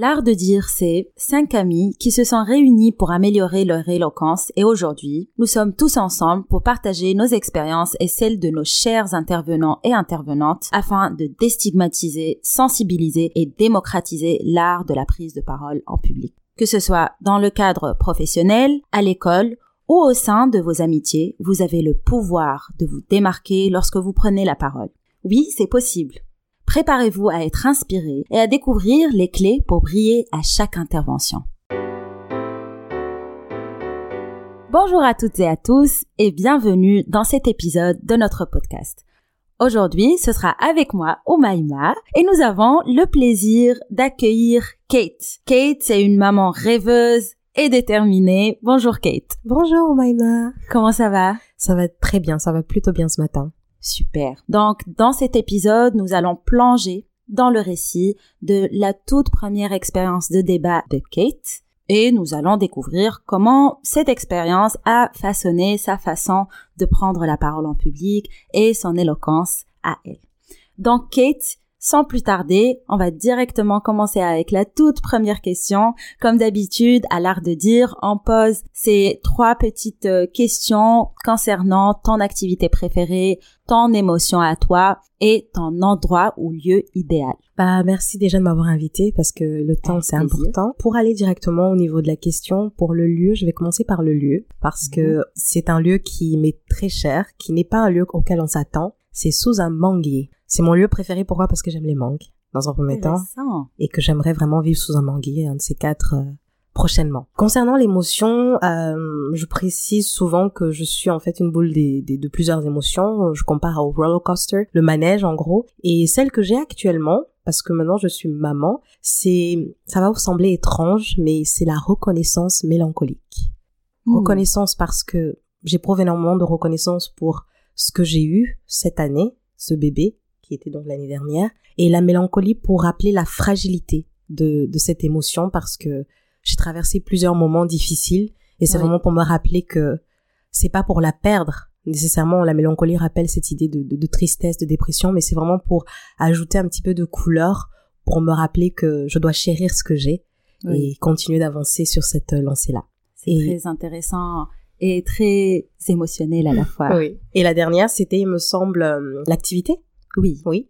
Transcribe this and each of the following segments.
L'art de dire, c'est cinq amis qui se sont réunis pour améliorer leur éloquence et aujourd'hui, nous sommes tous ensemble pour partager nos expériences et celles de nos chers intervenants et intervenantes afin de déstigmatiser, sensibiliser et démocratiser l'art de la prise de parole en public. Que ce soit dans le cadre professionnel, à l'école ou au sein de vos amitiés, vous avez le pouvoir de vous démarquer lorsque vous prenez la parole. Oui, c'est possible. Préparez-vous à être inspiré et à découvrir les clés pour briller à chaque intervention. Bonjour à toutes et à tous et bienvenue dans cet épisode de notre podcast. Aujourd'hui, ce sera avec moi, Omaima, et nous avons le plaisir d'accueillir Kate. Kate, c'est une maman rêveuse et déterminée. Bonjour Kate. Bonjour Omaima. Comment ça va? Ça va très bien, ça va plutôt bien ce matin. Super. Donc, dans cet épisode, nous allons plonger dans le récit de la toute première expérience de débat de Kate et nous allons découvrir comment cette expérience a façonné sa façon de prendre la parole en public et son éloquence à elle. Donc, Kate, sans plus tarder, on va directement commencer avec la toute première question. Comme d'habitude, à l'art de dire, on pose ces trois petites euh, questions concernant ton activité préférée, ton émotion à toi et ton endroit ou lieu idéal. Bah, merci déjà de m'avoir invité parce que le temps c'est important. Pour aller directement au niveau de la question, pour le lieu, je vais commencer par le lieu parce que mhm. c'est un lieu qui m'est très cher, qui n'est pas un lieu auquel on s'attend. C'est sous un manguier. C'est mon lieu préféré. Pourquoi? Parce que j'aime les mangues, dans un premier temps. Et que j'aimerais vraiment vivre sous un manguier, un de ces quatre, euh, prochainement. Concernant l'émotion, euh, je précise souvent que je suis en fait une boule des, de plusieurs émotions. Je compare au roller coaster, le manège en gros. Et celle que j'ai actuellement, parce que maintenant je suis maman, c'est, ça va vous sembler étrange, mais c'est la reconnaissance mélancolique. Hmm. Reconnaissance parce que j'éprouve énormément de reconnaissance pour ce que j'ai eu cette année, ce bébé, qui était donc l'année dernière, et la mélancolie pour rappeler la fragilité de, de cette émotion parce que j'ai traversé plusieurs moments difficiles et c'est vraiment pour me rappeler que c'est pas pour la perdre nécessairement la mélancolie rappelle cette idée de, de, tristesse, de dépression, mais c'est vraiment pour ajouter un petit peu de couleur pour me rappeler que je dois chérir ce que j'ai et continuer d'avancer sur cette lancée-là. C'est très intéressant et très émotionnel à la fois. Oui. Et la dernière, c'était, il me semble, euh, l'activité. Oui. Oui.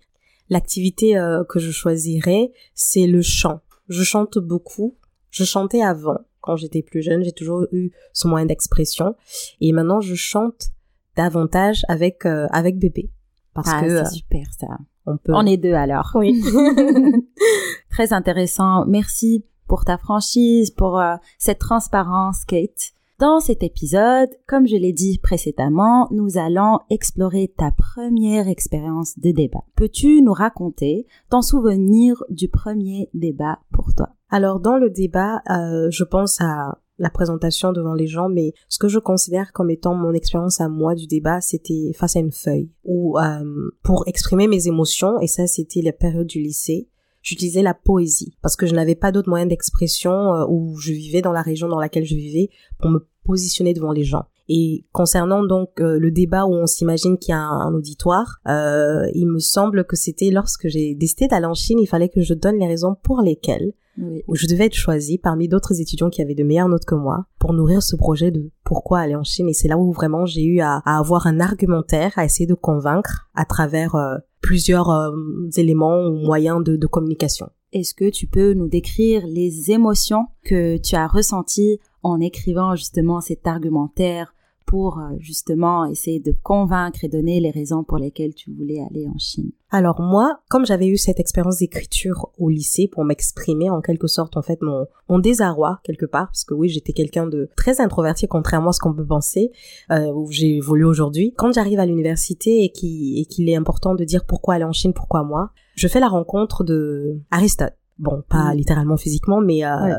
L'activité euh, que je choisirais, c'est le chant. Je chante beaucoup. Je chantais avant, quand j'étais plus jeune. J'ai toujours eu ce moyen d'expression. Et maintenant, je chante davantage avec euh, avec bébé. Parce ah, que c'est euh, super ça. On peut. On est deux alors. Oui. Très intéressant. Merci pour ta franchise, pour cette transparence, Kate. Dans cet épisode, comme je l'ai dit précédemment, nous allons explorer ta première expérience de débat. Peux-tu nous raconter ton souvenir du premier débat pour toi? Alors dans le débat, euh, je pense à la présentation devant les gens, mais ce que je considère comme étant mon expérience à moi du débat, c'était face à une feuille ou euh, pour exprimer mes émotions, et ça c'était la période du lycée j'utilisais la poésie parce que je n'avais pas d'autre moyen d'expression euh, où je vivais dans la région dans laquelle je vivais pour me positionner devant les gens. Et concernant donc euh, le débat où on s'imagine qu'il y a un, auditoire, euh, il me semble que c'était lorsque j'ai décidé d'aller en Chine, il fallait que je donne les raisons pour lesquelles où je devais être choisie parmi d'autres étudiants qui avaient de meilleures notes que moi pour nourrir ce projet de pourquoi aller en Chine. Et c'est là où vraiment j'ai eu à, avoir un argumentaire, à essayer de convaincre à travers plusieurs euh, éléments ou moyens de, de communication. Est-ce que tu peux nous décrire les émotions que tu as ressenties en écrivant justement cet argumentaire pour euh, justement essayer de convaincre et donner les raisons pour lesquelles tu voulais aller en Chine Alors moi, comme j'avais eu cette expérience d'écriture au lycée pour m'exprimer en quelque sorte en fait mon, mon désarroi quelque part, parce que oui j'étais quelqu'un de très introverti contrairement à ce qu'on peut penser, euh, où j'ai évolué aujourd'hui. Quand j'arrive à l'université et qu'il est important de dire pourquoi aller en Chine, pourquoi moi, je fais la rencontre de Aristote bon pas mm. littéralement physiquement mais euh,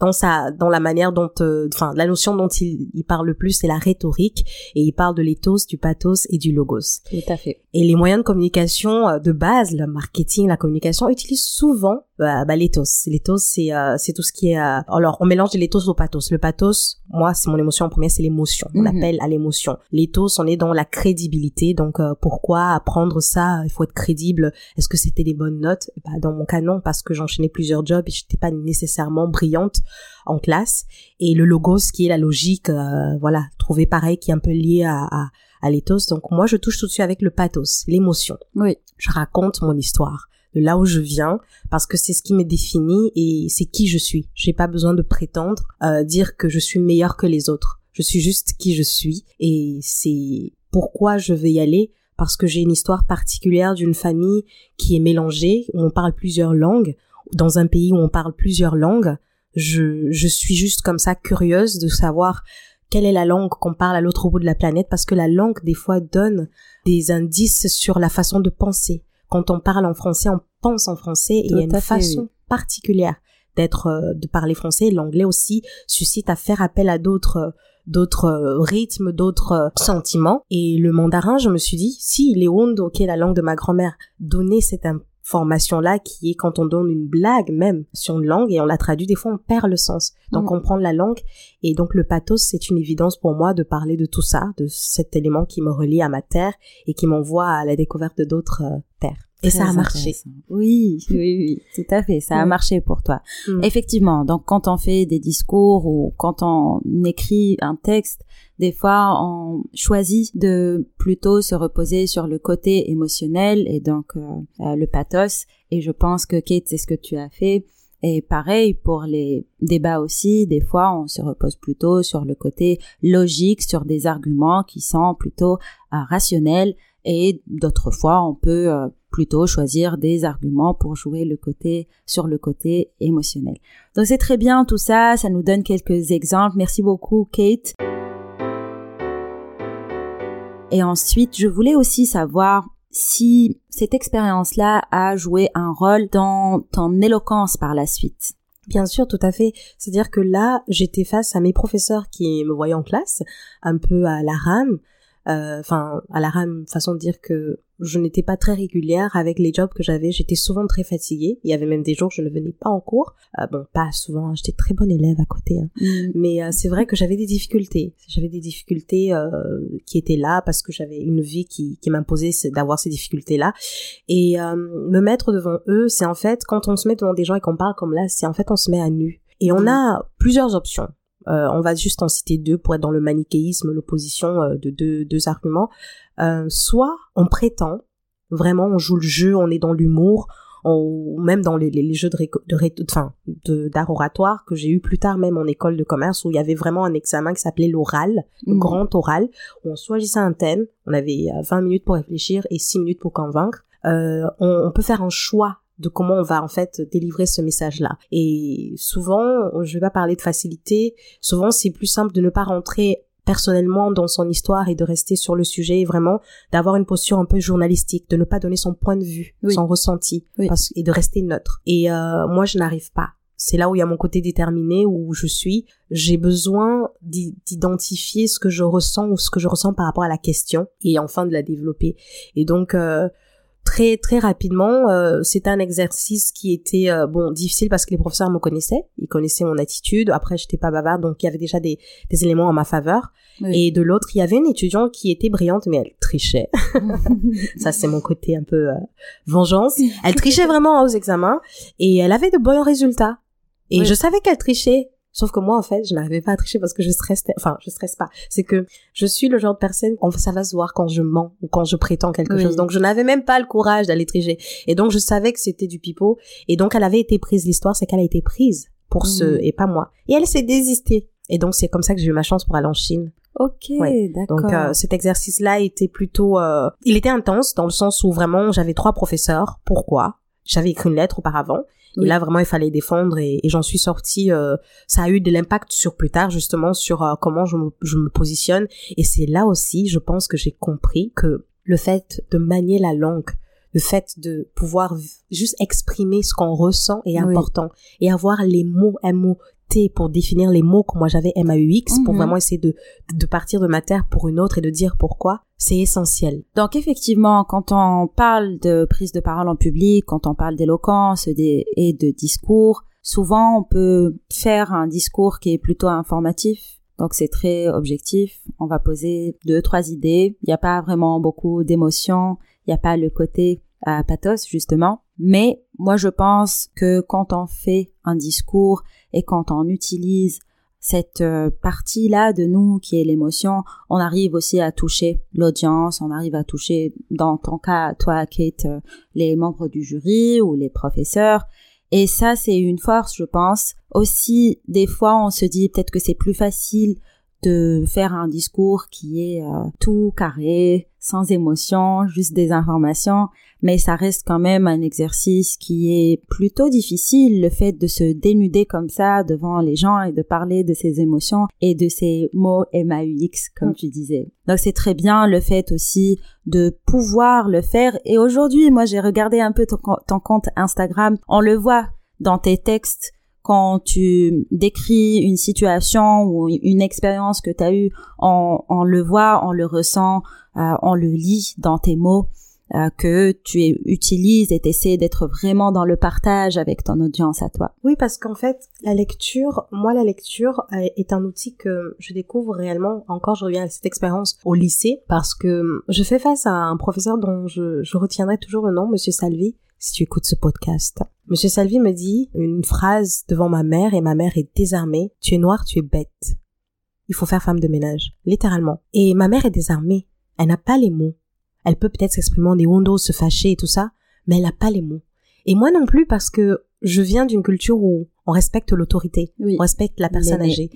dans sa dans la manière dont euh, enfin la notion dont il, il parle le plus c'est la rhétorique et il parle de l'éthos du pathos et du logos. Tout à fait. Et les moyens de communication euh, de base le marketing la communication utilisent souvent bah, bah l'éthos. L'éthos c'est c'est tout ce qui est alors on mélange l'éthos au pathos. Le pathos moi c'est mon émotion en premier c'est l'émotion. On mm-hmm. appelle à l'émotion. L'éthos on est dans la crédibilité. Donc pourquoi apprendre ça? Il faut être crédible. Est-ce que c'était des bonnes notes? Bah dans mon cas non parce que j'en enchaîné plusieurs jobs et j'étais pas nécessairement brillante en classe. Et le logos, qui est la logique, euh, voilà, trouver pareil, qui est un peu lié à, à, à l'éthos. Donc moi, je touche tout de suite avec le pathos, l'émotion. Oui. Je raconte mon histoire de là où je viens parce que c'est ce qui me définit et c'est qui je suis. J'ai pas besoin de prétendre euh, dire que je suis meilleur que les autres. Je suis juste qui je suis et c'est pourquoi je vais y aller parce que j'ai une histoire particulière d'une famille qui est mélangée où on parle plusieurs langues dans un pays où on parle plusieurs langues. Je, je suis juste comme ça curieuse de savoir quelle est la langue qu'on parle à l'autre bout de la planète parce que la langue des fois donne des indices sur la façon de penser, quand on parle en français, on pense en français et il y a une façon particulière d'être, euh, de parler français. L'anglais aussi suscite à faire appel à d'autres, d'autres euh, rythmes, d'autres euh, sentiments. Et le mandarin, je me suis dit, si les Hondo, qui est la langue de ma grand-mère, donnait cette formation-là qui est quand on donne une blague même sur une langue et on la traduit, des fois on perd le sens. Donc on prend la langue et donc le pathos, c'est une évidence pour moi de parler de tout ça, de cet élément qui me relie à ma terre et qui m'envoie à la découverte d'autres terres. Et ça a marché. Oui, oui, oui, tout à fait. Ça a marché pour toi. Mm. Effectivement. Donc, quand on fait des discours ou quand on écrit un texte, des fois, on choisit de plutôt se reposer sur le côté émotionnel et donc euh, euh, le pathos. Et je pense que Kate, c'est ce que tu as fait. Et pareil pour les débats aussi, des fois on se repose plutôt sur le côté logique, sur des arguments qui sont plutôt euh, rationnels et d'autres fois on peut plutôt choisir des arguments pour jouer le côté sur le côté émotionnel. Donc c'est très bien tout ça, ça nous donne quelques exemples. Merci beaucoup Kate. Et ensuite, je voulais aussi savoir si cette expérience-là a joué un rôle dans ton éloquence par la suite. Bien sûr, tout à fait. C'est-à-dire que là, j'étais face à mes professeurs qui me voyaient en classe, un peu à la rame, euh, enfin à la rame, façon de dire que je n'étais pas très régulière avec les jobs que j'avais. J'étais souvent très fatiguée. Il y avait même des jours où je ne venais pas en cours. Euh, bon, pas souvent. Hein. J'étais très bonne élève à côté. Hein. Mm. Mais euh, c'est vrai que j'avais des difficultés. J'avais des difficultés euh, qui étaient là parce que j'avais une vie qui, qui m'imposait d'avoir ces difficultés-là. Et me mettre devant eux, c'est en fait quand on se met devant des gens et qu'on parle comme là, c'est en fait on se met à nu. Et on mm. a plusieurs options. Euh, on va juste en citer deux pour être dans le manichéisme, l'opposition de deux, deux arguments. Euh, soit on prétend, vraiment on joue le jeu, on est dans l'humour, ou même dans les, les, jeux de, de, enfin, de d'art oratoire que j'ai eu plus tard même en école de commerce où il y avait vraiment un examen qui s'appelait l'oral, le mmh. grand oral, où on choisissait un thème, on avait 20 euh, minutes pour réfléchir et 6 minutes pour convaincre. Euh, on, on, peut faire un choix de comment on va en fait délivrer ce message-là. Et souvent, je vais pas parler de facilité, souvent c'est plus simple de ne pas rentrer personnellement dans son histoire et de rester sur le sujet et vraiment d'avoir une posture un peu journalistique, de ne pas donner son point de vue, son ressenti et de rester neutre. Et euh, moi, je n'arrive pas. C'est là où il y a mon côté déterminé, où je suis. J'ai besoin d'identifier ce que je ressens ou ce que je ressens par rapport à la question et enfin de la développer. Et donc, euh, très très rapidement, euh, c'était un exercice qui était euh, bon difficile parce que les professeurs me connaissaient, ils connaissaient mon attitude. Après, j'étais pas bavarde, donc il y avait déjà des, des éléments en ma faveur. Et de l'autre, il y avait une étudiante qui était brillante, mais elle trichait. Ça, c'est mon côté un peu euh, vengeance. Elle trichait vraiment aux examens et elle avait de bons résultats. Et je savais qu'elle trichait, Sauf que moi, en fait, je n'arrivais pas à tricher parce que je stresse, enfin, je stresse pas. C'est que je suis le genre de personne, ça va se voir quand je mens ou quand je prétends quelque chose. Donc, je n'avais même pas le courage d'aller tricher. Et donc, je savais que c'était du pipeau. Et donc, elle avait été prise. L'histoire, c'est qu'elle a été prise pour ce, mm. et pas moi. Et elle s'est désistée. Et donc, c'est comme ça que j'ai eu ma chance pour aller en Chine. Ok, d'accord. Donc euh, cet exercice-là était plutôt, euh, il était intense dans le sens où vraiment j'avais trois professeurs. Pourquoi? J'avais écrit une lettre auparavant et là, vraiment, il fallait défendre et, j'en suis sortie. Euh, ça a eu de l'impact sur plus tard, justement, sur euh, comment je me, je me positionne. Et c'est là aussi, je pense que j'ai compris que le fait de manier la langue, le fait de pouvoir juste exprimer ce qu'on ressent est important et avoir les mots Pour définir les mots que moi j'avais MAUX pour mhm. vraiment essayer de, de partir de ma terre pour une autre et de dire pourquoi, c'est essentiel. Donc effectivement, quand on parle de prise de parole en public, quand on parle d'éloquence et de discours, souvent on peut faire un discours qui est plutôt informatif. Donc c'est très objectif. On va poser deux, trois idées. Il n'y a pas vraiment beaucoup d'émotions. Il n'y a pas le côté à pathos justement. Mais moi je pense que quand on fait un discours et quand on utilise cette euh, partie-là de nous qui est l'émotion, on arrive aussi à toucher l'audience, on arrive à toucher, dans ton cas, toi, Kate, euh, les membres du jury ou les professeurs. Et ça, c'est une force, je pense. Aussi, des fois, on se dit peut-être que c'est plus facile de faire un discours qui est euh, tout carré, sans émotion, juste des informations, mais ça reste quand même un exercice qui est plutôt difficile, le fait de se dénuder comme ça devant les gens et de parler de ses émotions et de ses mots MAUX, comme mm. tu disais. Donc c'est très bien le fait aussi de pouvoir le faire. Et aujourd'hui, moi j'ai regardé un peu ton, ton compte Instagram, on le voit dans tes textes quand tu décris une situation ou une expérience que tu as eue, on, le voit, on le ressent, on le lit dans tes mots. Euh, que tu utilises et essaies d'être vraiment dans le partage avec ton audience à toi. Oui, parce qu'en fait, la lecture, moi, la lecture euh, est un outil que je découvre réellement. Encore, je reviens à cette expérience au lycée parce que je fais face à un professeur dont je, je retiendrai toujours le nom, Monsieur Salvi, si tu écoutes ce podcast. Monsieur Salvi me dit une phrase devant ma mère et ma mère est désarmée. Tu es noire, tu es bête. Il faut faire femme de ménage. Littéralement. Et ma mère est désarmée. Elle n'a pas les mots. Elle peut peut-être s'exprimer en des hondos, se fâcher et tout ça, mais elle n'a pas les mots. Et moi non plus parce que je viens d'une culture où on respecte l'autorité, on respecte la personne âgée.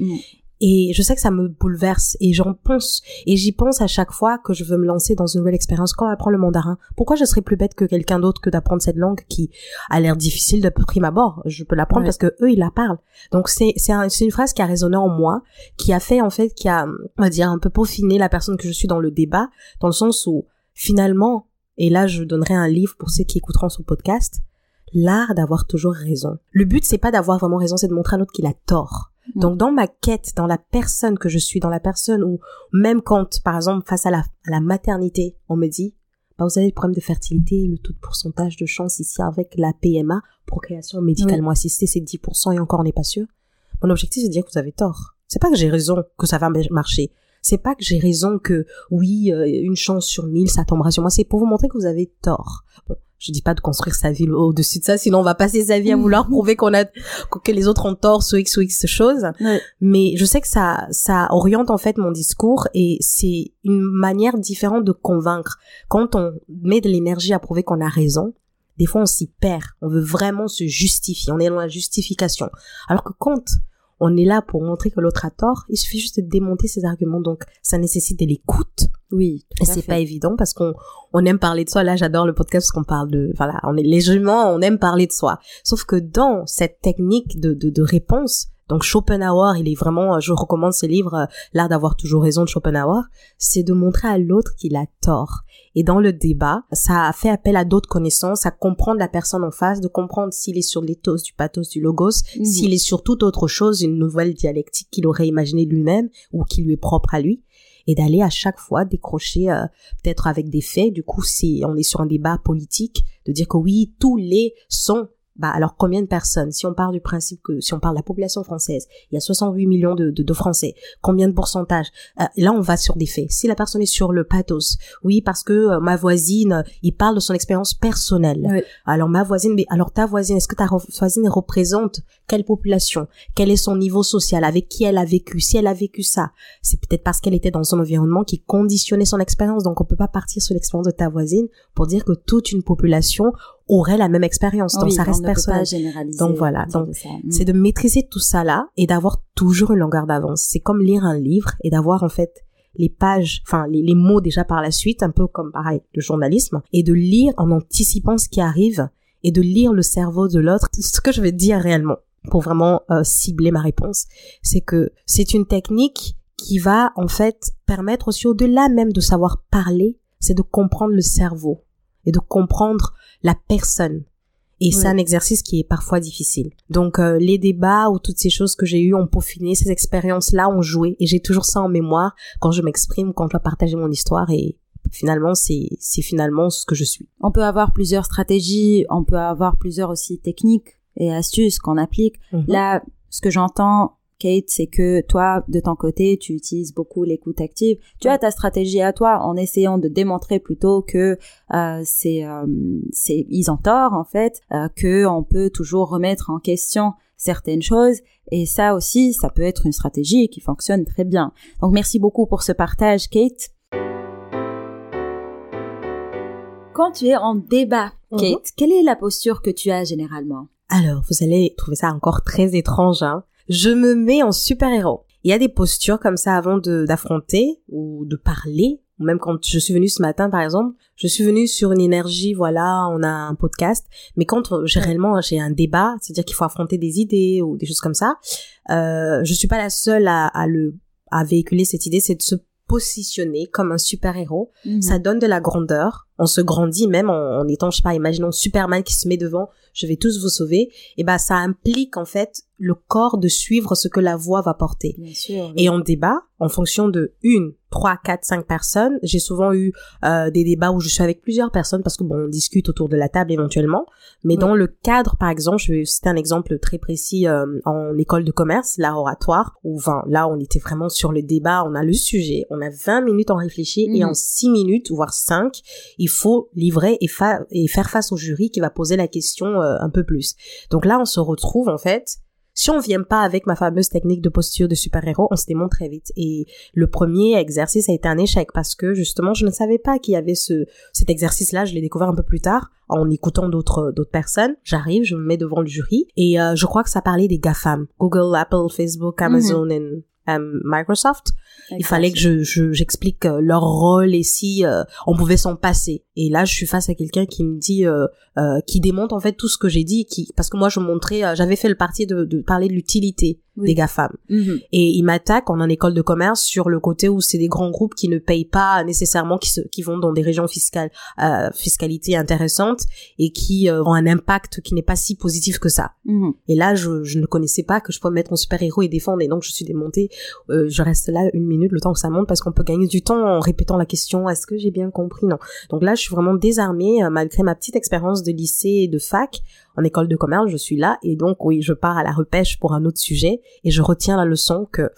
Et je sais que ça me bouleverse et j'en pense et j'y pense à chaque fois que je veux me lancer dans une nouvelle expérience. Quand on apprend le mandarin, pourquoi je serais plus bête que quelqu'un d'autre que d'apprendre cette langue qui a l'air difficile de prime abord? Je peux l'apprendre parce que eux ils la parlent. Donc c'est c'est une phrase qui a résonné en moi, qui a fait en fait qui a on va dire un peu peaufiné la personne que je suis dans le débat, dans le sens où finalement et là je donnerai un livre pour ceux qui écouteront ce podcast, l'art d'avoir toujours raison. Le but c'est pas d'avoir vraiment raison, c'est de montrer à l'autre qu'il a tort Mm. Donc dans ma quête, dans la personne que je suis, dans la personne où même quand, par exemple, face à la, à la maternité, on me dit, bah, vous avez le problème de fertilité, le taux de pourcentage de chance ici avec la PMA, procréation médicalement assistée, c'est 10% et encore on n'est pas sûr. Mon objectif c'est de dire que vous avez tort. C'est pas que j'ai raison que ça va marcher. C'est pas que j'ai raison que oui, euh, une chance sur mille, ça tombera sur moi. C'est pour vous montrer que vous avez tort. Bon, je dis pas de construire sa vie au-dessus de ça, sinon on va passer sa vie à vouloir prouver qu'on a que les autres ont tort sur x ou x choses. Mais je sais que ça ça oriente en fait mon discours et c'est une manière différente de convaincre. Quand on met de l'énergie à prouver qu'on a raison, des fois on s'y perd. On veut vraiment se justifier. On est dans la justification. Alors que quand on est là pour montrer que l'autre a tort. Il suffit juste de démonter ses arguments. Donc, ça nécessite de l'écoute. Oui. Et c'est pas évident parce qu'on on aime parler de soi. Là, j'adore le podcast parce qu'on parle de, voilà, on est légèrement, on aime parler de soi. Sauf que dans cette technique de, de, de réponse, donc Schopenhauer, il est vraiment, je recommande ce livre, euh, L'art d'avoir toujours raison de Schopenhauer, c'est de montrer à l'autre qu'il a tort. Et dans le débat, ça fait appel à d'autres connaissances, à comprendre la personne en face, de comprendre s'il est sur l'éthos, du pathos, du logos, mhm. s'il est sur toute autre chose, une nouvelle dialectique qu'il aurait imaginé lui-même ou qui lui est propre à lui et d'aller à chaque fois décrocher euh, peut-être avec des faits du coup si on est sur un débat politique de dire que oui tous les sont bah alors combien de personnes Si on part du principe que si on parle de la population française, il y a 68 millions de, de, Français, combien de pourcentage? Euh, Là, on va sur des faits. Si la personne est sur le pathos, oui, parce que euh, ma voisine, il parle de son expérience personnelle. Alors ma voisine, mais alors ta voisine, est-ce que ta voisine représente quelle population? Quel est son niveau social? Avec qui elle a vécu? Si elle a vécu ça, c'est peut-être parce qu'elle était dans un environnement qui conditionnait son expérience. Donc on peut pas partir sur l'expérience de ta voisine pour dire que toute une population aurait la même expérience. donc ça reste personnel. Donc voilà. Donc mm. c'est de maîtriser tout ça là et d'avoir toujours une longueur d'avance. C'est comme lire un livre et d'avoir en fait les pages, enfin les, les, mots déjà par la suite, un peu comme pareil le journalisme, et de lire en anticipant ce qui arrive et de lire le cerveau de l'autre. Ce que je vais dire réellement pour vraiment euh, cibler ma réponse, c'est que c'est une technique qui va en fait permettre aussi au-delà même de savoir parler, c'est de comprendre le cerveau et de comprendre la personne. Et c'est un exercice qui est parfois difficile. Donc euh, les débats ou toutes ces choses que j'ai eues ont peaufiné, ces expériences-là ont joué et j'ai toujours ça en mémoire quand je m'exprime, quand je dois partager mon histoire et finalement c'est c'est finalement ce que je suis. On peut avoir plusieurs stratégies, on peut avoir plusieurs aussi techniques et astuces qu'on applique. Mhm. Là, ce que j'entends Kate, c'est que toi, de ton côté, tu utilises beaucoup l'écoute active. Tu as ta stratégie à toi en essayant de démontrer plutôt que euh, c'est euh, c'est ils ont tort en fait, euh, que on peut toujours remettre en question certaines choses et ça aussi, ça peut être une stratégie qui fonctionne très bien. Donc merci beaucoup pour ce partage, Kate. Quand tu es en débat, mhm. Kate, quelle est la posture que tu as généralement? Alors, vous allez trouver ça encore très étrange, hein je me mets en super-héros. Il y a des postures comme ça avant d'affronter ou de parler. Même quand je suis venue ce matin, par exemple, je suis venue sur une énergie, voilà, on a un podcast. Mais quand j'ai réellement j'ai un débat, c'est-à-dire qu'il faut affronter des idées ou des choses comme ça, euh, je suis pas la seule à, à le à véhiculer cette idée, c'est de se positionner comme un super-héros. Mhm. Ça donne de la grandeur. On se grandit même en, en, étant, je sais pas, imaginons Superman qui se met devant, je vais tous vous sauver. Et ben, ça implique en fait le corps de suivre ce que la voix va porter. Bien sûr, Et on débat en fonction de une, trois, quatre, cinq personnes. J'ai souvent eu euh, des débats où je suis avec plusieurs personnes parce que bon, on discute autour de la table éventuellement. Mais dans le cadre, par exemple, je vais citer un exemple très précis euh, en école de commerce, l'art oratoire, où enfin, là, on était vraiment sur le débat, on a le sujet, on a 20 minutes en réfléchir et mhm. en 6 minutes, voire 5, il faut livrer et, et faire face au jury qui va poser la question euh, un peu plus. Donc là, on se retrouve en fait si on vient pas avec ma fameuse technique de posture de super-héros, on se démonte très vite. Et le premier exercice a été un échec parce que justement, je ne savais pas qu'il y avait ce, cet exercice-là. Je l'ai découvert un peu plus tard en écoutant d'autres d'autres personnes. J'arrive, je me mets devant le jury et euh, je crois que ça parlait des GAFAM, Google, Apple, Facebook, Amazon et euh, Microsoft. Il fallait que je j'explique euh, leur rôle et si on pouvait s'en passer. Et là, je suis face à quelqu'un qui me dit, euh, euh, qui démonte en fait tout ce que j'ai dit, qui parce que moi je montrais, euh, j'avais fait le parti de, de parler de l'utilité des GAFAM. Mhm. Et il m'attaque en un école de commerce sur le côté où c'est des grands groupes qui ne payent pas nécessairement, qui, se, qui vont dans des régions fiscales, euh, fiscalité intéressantes et qui euh, ont un impact qui n'est pas si positif que ça. Mhm. Et là, je, je, ne connaissais pas que je pouvais mettre mon super-héros et défendre et donc je suis démontée. Euh, je reste là une minute le temps que ça monte parce qu'on peut gagner du temps en répétant la question, est-ce que j'ai bien compris? Non. Donc là, je suis vraiment désarmée euh, malgré ma petite expérience de lycée et de fac en école de commerce, je suis là et donc oui, je pars à la repêche pour un autre sujet et je retiens la leçon que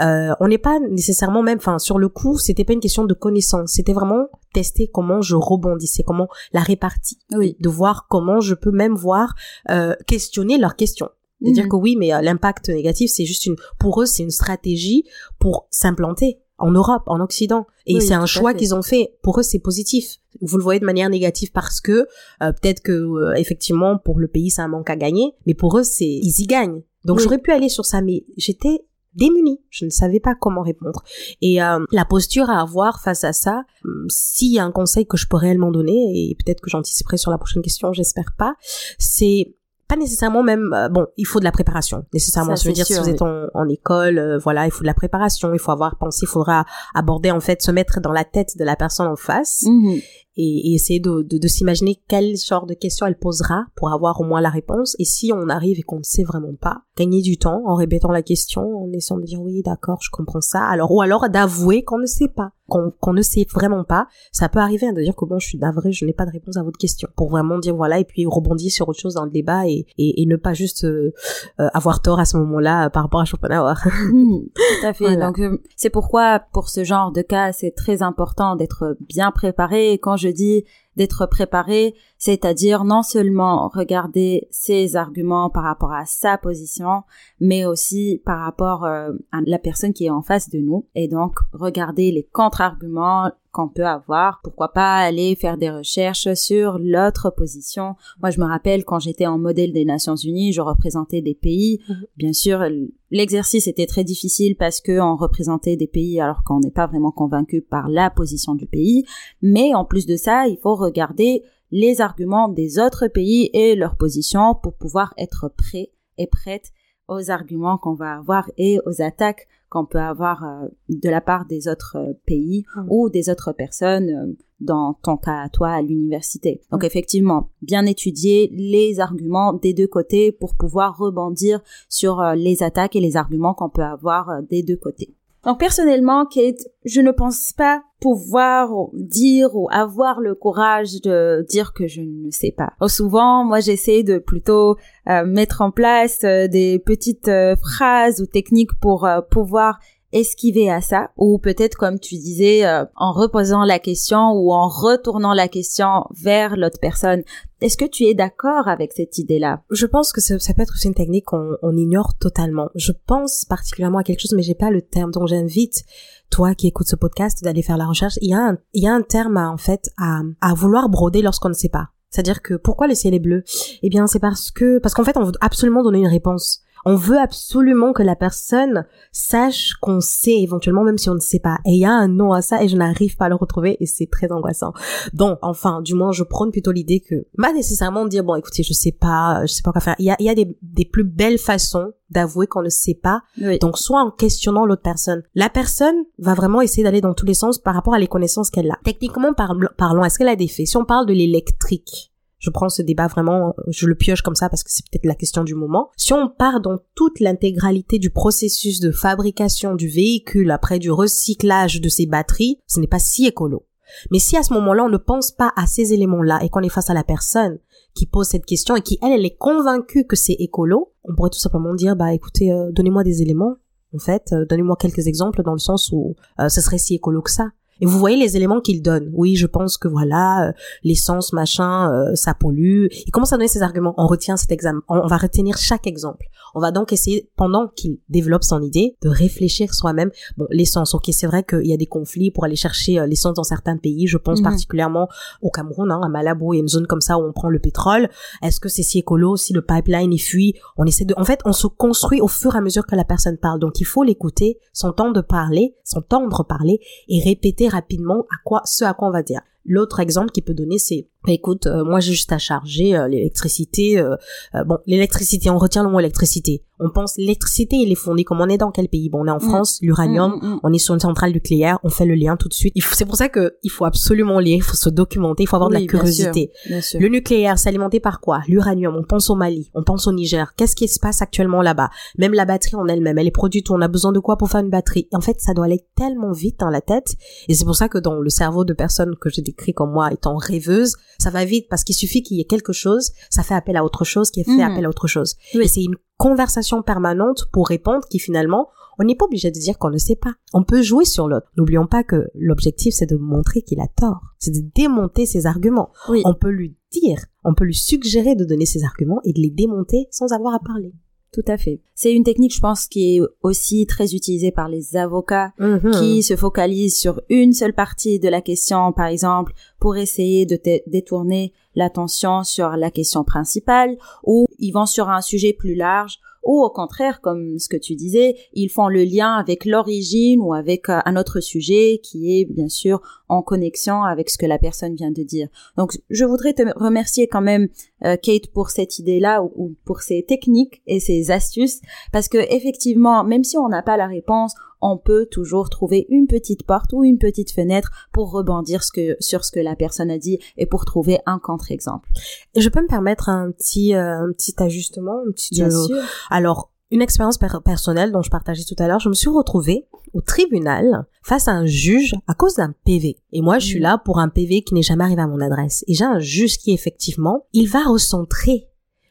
euh, on n'est pas nécessairement même, enfin sur le coup, c'était pas une question de connaissance, c'était vraiment tester comment je rebondissais, comment la répartie, oui. de voir comment je peux même voir euh, questionner leurs questions. De dire mhm. que oui, mais l'impact négatif, c'est juste une, pour eux, c'est une stratégie pour s'implanter en Europe, en Occident. Et c'est un choix qu'ils ont fait. Pour eux, c'est positif. Vous le voyez de manière négative parce que euh, peut-être que euh, effectivement pour le pays, c'est un manque à gagner, mais pour eux, c'est ils y gagnent. Donc j'aurais pu aller sur ça, mais j'étais démunie. Je ne savais pas comment répondre. Et euh, la posture à avoir face à ça, hum, s'il y a un conseil que je peux réellement donner, et peut-être que j'anticiperai sur la prochaine question, j'espère pas, c'est pas nécessairement même euh, bon il faut de la préparation. Nécessairement ça, je veux dire si vous êtes en, école euh, voilà il faut de la préparation il faut avoir pensé il faudra aborder en fait se mettre dans la tête de la personne en face. Mhm et, essayer de, de, de s'imaginer quel genre de questions elle posera pour avoir au moins la réponse. Et si on arrive et qu'on ne sait vraiment pas, gagner du temps en répétant la question, en essayant de dire oui, d'accord, je comprends ça. Alors ou alors d'avouer qu'on ne sait pas, qu'on ne sait vraiment pas. Ça peut arriver hein, de dire que bon, je suis navré, je n'ai pas de réponse à votre question, pour vraiment dire voilà et puis rebondir sur autre chose dans le débat et, et, et ne pas juste euh, euh, avoir tort à ce moment-là euh, par rapport à Schopenhauer. Mmh, tout à fait. Donc c'est pourquoi pour ce genre de cas, c'est très important d'être bien préparé. quand je dis d'être préparé, c'est-à-dire non seulement regarder ses arguments par rapport à sa position, mais aussi par rapport euh, à la personne qui est en face de nous, et donc regarder les contre-arguments qu'on peut avoir. Pourquoi pas aller faire des recherches sur l'autre position. Moi, je me rappelle quand j'étais en modèle des Nations Unies, je représentais des pays. Mhm. Bien sûr, l'exercice était très difficile parce que on représentait des pays alors qu'on n'est pas vraiment convaincu par la position du pays. Mais en plus de ça, il faut regarder les arguments des autres pays et leur position pour pouvoir être prêt et prête aux arguments qu'on va avoir et aux attaques qu'on peut avoir euh, de la part des autres euh, pays mmh. ou des autres personnes euh, dans ton cas à toi à l'université. Donc mmh. effectivement, bien étudier les arguments des deux côtés pour pouvoir rebondir sur les attaques et les arguments qu'on peut avoir des deux côtés. Donc personnellement, Kate, je ne pense pas pouvoir dire ou avoir le courage de dire que je ne sais pas. souvent, moi, j'essaie de plutôt euh, mettre en place euh, des petites euh, phrases ou techniques pour pouvoir esquiver à ça ou peut-être comme tu disais euh, en reposant la question ou en retournant la question vers l'autre personne. Est-ce que tu es d'accord avec cette idée-là? Je pense que ça, peut être aussi une technique qu'on on ignore totalement. Je pense particulièrement à quelque chose, mais j'ai pas le terme. Donc j'invite toi qui écoutes ce podcast d'aller faire la recherche. Il y a un, il y a un terme en fait à, à vouloir broder lorsqu'on ne sait pas. C'est-à-dire que pourquoi le ciel est bleu? Eh bien, c'est parce que parce qu'en fait, on veut absolument donner une réponse. On veut absolument que la personne sache qu'on sait éventuellement même si on ne sait pas. Et il y a un nom à ça et je n'arrive pas à le retrouver et c'est très angoissant. Donc, enfin, du moins, je prône plutôt l'idée que, pas nécessairement dire, bon, écoutez, je sais pas, je sais pas quoi faire. Il y a, il y a des, des plus belles façons d'avouer qu'on ne sait pas. Donc, soit en questionnant l'autre personne. La personne va vraiment essayer d'aller dans tous les sens par rapport à les connaissances qu'elle a. Techniquement parlons, est-ce qu'elle a des faits? Si on parle de l'électrique, je prends ce débat vraiment, je le pioche comme ça parce que c'est peut-être la question du moment. Si on part dans toute l'intégralité du processus de fabrication du véhicule après du recyclage de ses batteries, ce n'est pas si écolo. Mais si à ce moment-là, on ne pense pas à ces éléments-là et qu'on est face à la personne qui pose cette question et qui, elle, elle est convaincue que c'est écolo, on pourrait tout simplement dire, bah écoutez, euh, donnez-moi des éléments. En fait, euh, donnez-moi quelques exemples dans le sens où euh, ce serait si écolo que ça. Et vous voyez les éléments qu'il donne. Oui, je pense que voilà, euh, l'essence, machin, euh, ça pollue. Il commence à donner ses arguments. On retient cet examen. On, va retenir chaque exemple. On va donc essayer, pendant qu'il développe son idée, de réfléchir soi-même. Bon, l'essence, ok, c'est vrai qu'il y a des conflits pour aller chercher euh, l'essence dans certains pays. Je pense mhm. particulièrement au Cameroun, hein, à Malabo, il y a une zone comme ça où on prend le pétrole. Est-ce que c'est si écolo si le pipeline est fuit On essaie de, en fait, on se construit au fur et à mesure que la personne parle. Donc il faut l'écouter, s'entendre parler, s'entendre parler et répéter rapidement à quoi, ce à quoi on va dire. L'autre exemple qu'il peut donner, c'est bah, écoute, euh, moi j'ai juste à charger euh, l'électricité. Euh, bon, l'électricité, on retient le mot électricité. On pense l'électricité, il est fondé comme on est dans quel pays? Bon, on est en mm. France, l'uranium, mm, mm, on est sur une centrale nucléaire, on fait le lien tout de suite. C'est pour ça que il faut absolument lire, il faut se documenter, il faut avoir de la curiosité. Le nucléaire, c'est alimenté par quoi? L'uranium. On pense au Mali, on pense au Niger. Qu'est-ce qui se passe actuellement là-bas? Même la batterie en elle-même, elle est produite. On a besoin de quoi pour faire une batterie? En fait, ça doit aller tellement vite dans la tête, et c'est pour ça que dans le cerveau de personnes que j'ai décrit comme moi étant rêveuse, ça va vite parce qu'il suffit qu'il y ait quelque chose, ça fait appel à autre chose, qui fait mhm. appel à autre chose. Et c'est une conversation permanente pour répondre qui finalement, on n'est pas obligé de dire qu'on ne sait pas. On peut jouer sur l'autre. N'oublions pas que l'objectif, c'est de montrer qu'il a tort. C'est de démonter ses arguments. On peut lui dire, on peut lui suggérer de donner ses arguments et de les démonter sans avoir à parler. Tout à fait. C'est une technique, je pense, qui est aussi très utilisée par les avocats mhm. qui se focalisent sur une seule partie de la question, par exemple, pour essayer de détourner l'attention sur la question principale, ou ils vont sur un sujet plus large ou au contraire, comme ce que tu disais, ils font le lien avec l'origine ou avec euh, un autre sujet qui est bien sûr en connexion avec ce que la personne vient de dire. Donc, je voudrais te remercier quand même, euh, Kate, pour cette idée-là ou, pour ces techniques et ces astuces, parce que effectivement, même si on n'a pas la réponse, on peut toujours trouver une petite porte ou une petite fenêtre pour rebondir sur ce que la personne a dit et pour trouver un contre-exemple. Je peux me permettre un petit, euh, un petit ajustement, un petit. Bien sûr. Alors, une expérience personnelle dont je partageais tout à l'heure, je me suis retrouvée au tribunal face à un juge à cause d'un PV. Et moi, je suis mm. là pour un PV qui n'est jamais arrivé à mon adresse. Et j'ai un juge qui, effectivement, il va recentrer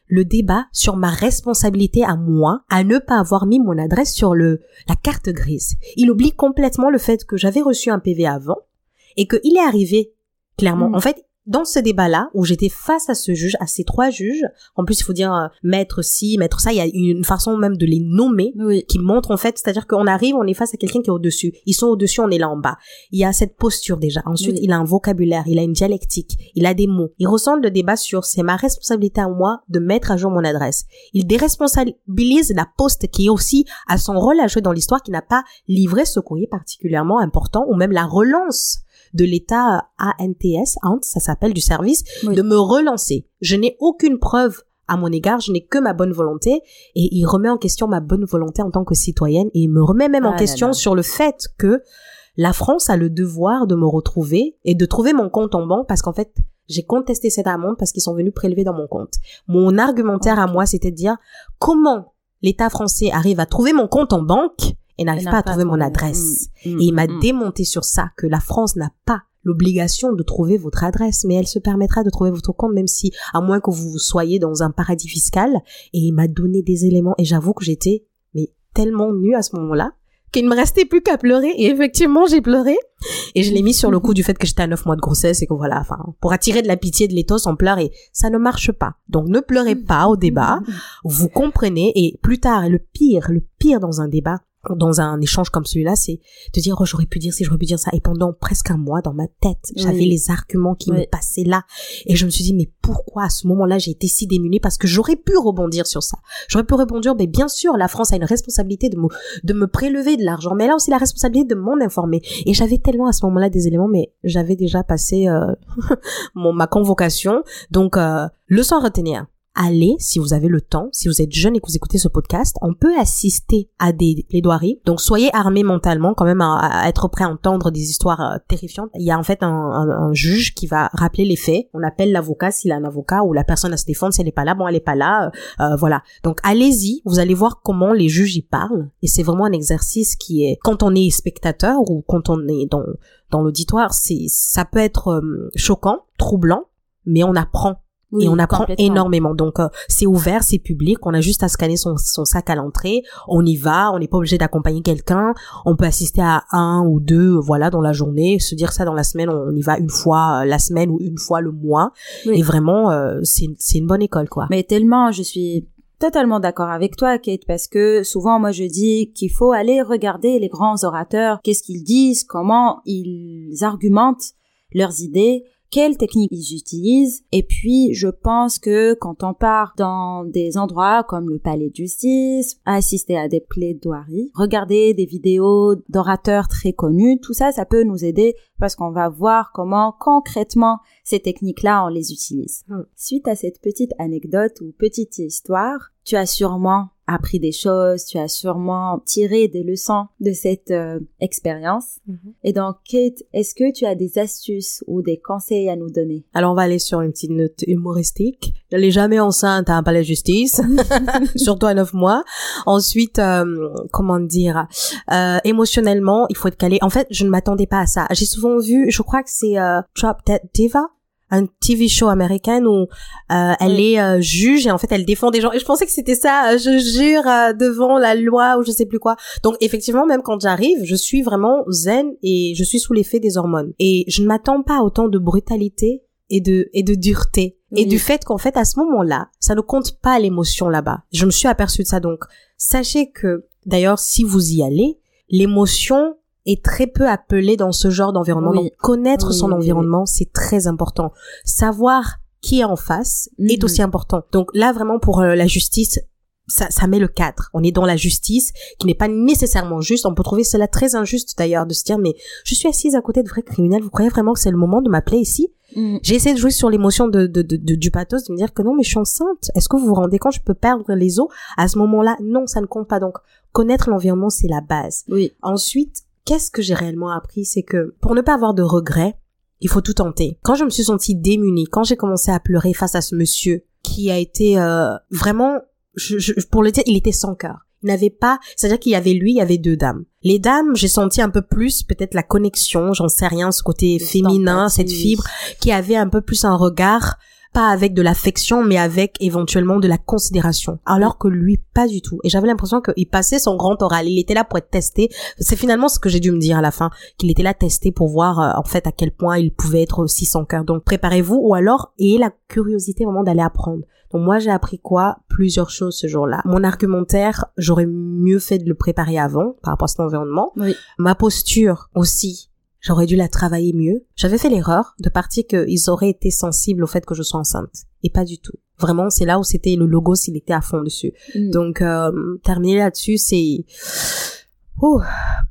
le débat sur ma responsabilité à moi à ne pas avoir mis mon adresse sur le la carte grise. Il oublie complètement le fait que j'avais reçu un PV avant et qu'il est arrivé clairement. Mm. En fait, dans ce débat-là, où j'étais face à ce juge, à ces trois juges, en plus il faut dire euh, maître ci, maître ça, il y a une façon même de les nommer qui montre en fait, c'est-à-dire qu'on arrive, on est face à quelqu'un qui est au-dessus. Ils sont au-dessus, on est là en bas. Il y a cette posture déjà. Ensuite, il a un vocabulaire, il a une dialectique, il a des mots. Il ressent le débat sur c'est ma responsabilité à moi de mettre à jour mon adresse. Il déresponsabilise la poste qui est aussi à son rôle à jouer dans l'histoire, qui n'a pas livré ce courrier particulièrement important, ou même la relance de l'État ANTS, ça s'appelle du service, de me relancer. Je n'ai aucune preuve à mon égard, je n'ai que ma bonne volonté et il remet en question ma bonne volonté en tant que citoyenne et il me remet même en ah question sur le fait que la France a le devoir de me retrouver et de trouver mon compte en banque parce qu'en fait, j'ai contesté cette amende parce qu'ils sont venus prélever dans mon compte. Mon argumentaire à moi, c'était de dire comment l'État français arrive à trouver mon compte en banque et n'arrive pas à trouver mon adresse. Mm, mm, Et il m'a mm. démonté sur ça, que la France n'a pas l'obligation de trouver votre adresse, mais elle se permettra de trouver votre compte, même si, à moins que vous soyez dans un paradis fiscal. Et il m'a donné des éléments, et j'avoue que j'étais, mais tellement nue à ce moment-là, qu'il ne me restait plus qu'à pleurer, et effectivement, j'ai pleuré. Et je l'ai mis sur le coup du fait que j'étais à neuf mois de grossesse, et que voilà, enfin, pour attirer de la pitié de l'éthos, on pleure, et ça ne marche pas. Donc ne pleurez pas au débat, vous comprenez, et plus tard, le pire, le pire dans un débat, dans un échange comme celui-là, c'est de dire, oh, j'aurais pu dire ci, j'aurais pu dire ça. Et pendant presque un mois, dans ma tête, j'avais Oui. les arguments qui Oui. me passaient là. Et je me suis dit, mais pourquoi à ce moment-là, j'ai été si démunie? Parce que j'aurais pu rebondir sur ça. J'aurais pu rebondir, mais bien sûr, la France a une responsabilité de me, de me prélever de l'argent. Mais elle a aussi la responsabilité de m'en informer. Et j'avais tellement à ce moment-là des éléments, mais j'avais déjà passé, euh, mon, ma convocation. Donc, euh, leçon à retenir. Allez, si vous avez le temps, si vous êtes jeune et que vous écoutez ce podcast, on peut assister à des plaidoiries. Donc, soyez armés mentalement quand même à, être prêt à entendre des histoires euh, terrifiantes. Il y a en fait un juge qui va rappeler les faits. On appelle l'avocat s'il a un avocat ou la personne à se défendre si elle n'est pas là. Bon, elle n'est pas là. euh, euh, voilà. Donc, allez-y. Vous allez voir comment les juges y parlent. Et c'est vraiment un exercice qui est, quand on est spectateur ou quand on est dans, dans l'auditoire, c'est, ça peut être euh, choquant, troublant, mais on apprend Oui, et on apprend énormément. Donc euh, c'est ouvert, c'est public, on a juste à scanner son, son sac à l'entrée, on y va, on n'est pas obligé d'accompagner quelqu'un, on peut assister à un ou deux voilà dans la journée, se dire ça dans la semaine, on y va une fois euh, la semaine ou une fois le mois. Oui. et vraiment euh, c'est c'est une bonne école quoi. Mais tellement, je suis totalement d'accord avec toi, Kate, parce que souvent, moi, je dis qu'il faut aller regarder les grands orateurs, qu'est-ce qu'ils disent, comment ils argumentent leurs idées, quelles techniques ils utilisent. Et puis, je pense que quand on part dans des endroits comme le palais de justice, assister à des plaidoiries, regarder des vidéos d'orateurs très connus, tout ça, ça peut nous aider parce qu'on va voir comment concrètement ces techniques-là, on les utilise. Mm. Suite à cette petite anecdote ou petite histoire, tu as sûrement appris des choses, tu as sûrement tiré des leçons de cette euh, expérience. Et donc, Kate, est-ce que tu as des astuces ou des conseils à nous donner? Alors on va aller sur une petite note humoristique. N'allez jamais enceinte à un palais de justice, surtout à neuf mois. Ensuite, euh, comment dire, euh, émotionnellement, il faut être calé. En fait, je ne m'attendais pas à ça. J'ai souvent vu, je crois que c'est euh, Drop Dead Diva, un TV show américain où euh, elle Oui. est euh, juge et en fait elle défend des gens. Et je pensais que c'était ça, euh, je jure, euh, devant la loi ou je sais plus quoi. Donc effectivement, même quand j'arrive, je suis vraiment zen et je suis sous l'effet des hormones. Et je ne m'attends pas à autant de brutalité et de et de dureté et du fait qu'en fait à ce moment-là, ça ne compte pas l'émotion là-bas. Je me suis aperçue de ça donc sachez que d'ailleurs si vous y allez, l'émotion est très peu appelée dans ce genre d'environnement. Oui. Donc connaître Oui, son oui, environnement, c'est très important. Savoir qui est en face est Mhm. aussi important. Donc là vraiment pour euh, la justice ça, ça met le cadre. On est dans la justice qui n'est pas nécessairement juste. On peut trouver cela très injuste d'ailleurs de se dire mais je suis assise à côté de vrais criminels. Vous croyez vraiment que c'est le moment de m'appeler ici? J'ai essayé de jouer sur l'émotion de, de, de, de- du pathos, de me dire que non, mais je suis enceinte. Est-ce que vous vous rendez compte, je peux perdre les os à ce moment-là? Non, ça ne compte pas. Donc, connaître l'environnement, c'est la base. Oui. Ensuite, qu'est-ce que j'ai réellement appris? C'est que pour ne pas avoir de regrets, il faut tout tenter. Quand je me suis sentie démunie, quand j'ai commencé à pleurer face à ce monsieur qui a été euh, vraiment, je, je- pour le dire, il était sans cœur. Il n'avait pas, c'est-à-dire qu'il y avait lui, il y avait deux dames. Les dames, j'ai senti un peu plus peut-être la connexion, j'en sais rien, ce côté féminin, cette fibre qui avait un peu plus un regard pas avec de l'affection mais avec éventuellement de la considération. Alors que lui pas du tout. Et j'avais l'impression qu'il passait son grand oral. Il était là pour être testé. C'est finalement ce que j'ai dû me dire à la fin qu'il était là testé pour voir euh, en fait à quel point il pouvait être aussi sans cœur. Donc préparez-vous. Ou alors ayez la curiosité vraiment d'aller apprendre. Donc moi j'ai appris quoi? Plusieurs choses ce jour-là. Mon argumentaire j'aurais mieux fait de le préparer avant par rapport à cet environnement. Oui. ma posture aussi J'aurais dû la travailler mieux. J'avais fait l'erreur de partir qu'ils auraient été sensibles au fait que je sois enceinte. Et pas du tout. Vraiment, c'est là où c'était le logo s'il était à fond dessus. Mm. Donc, euh, terminer là-dessus, c'est... Oh,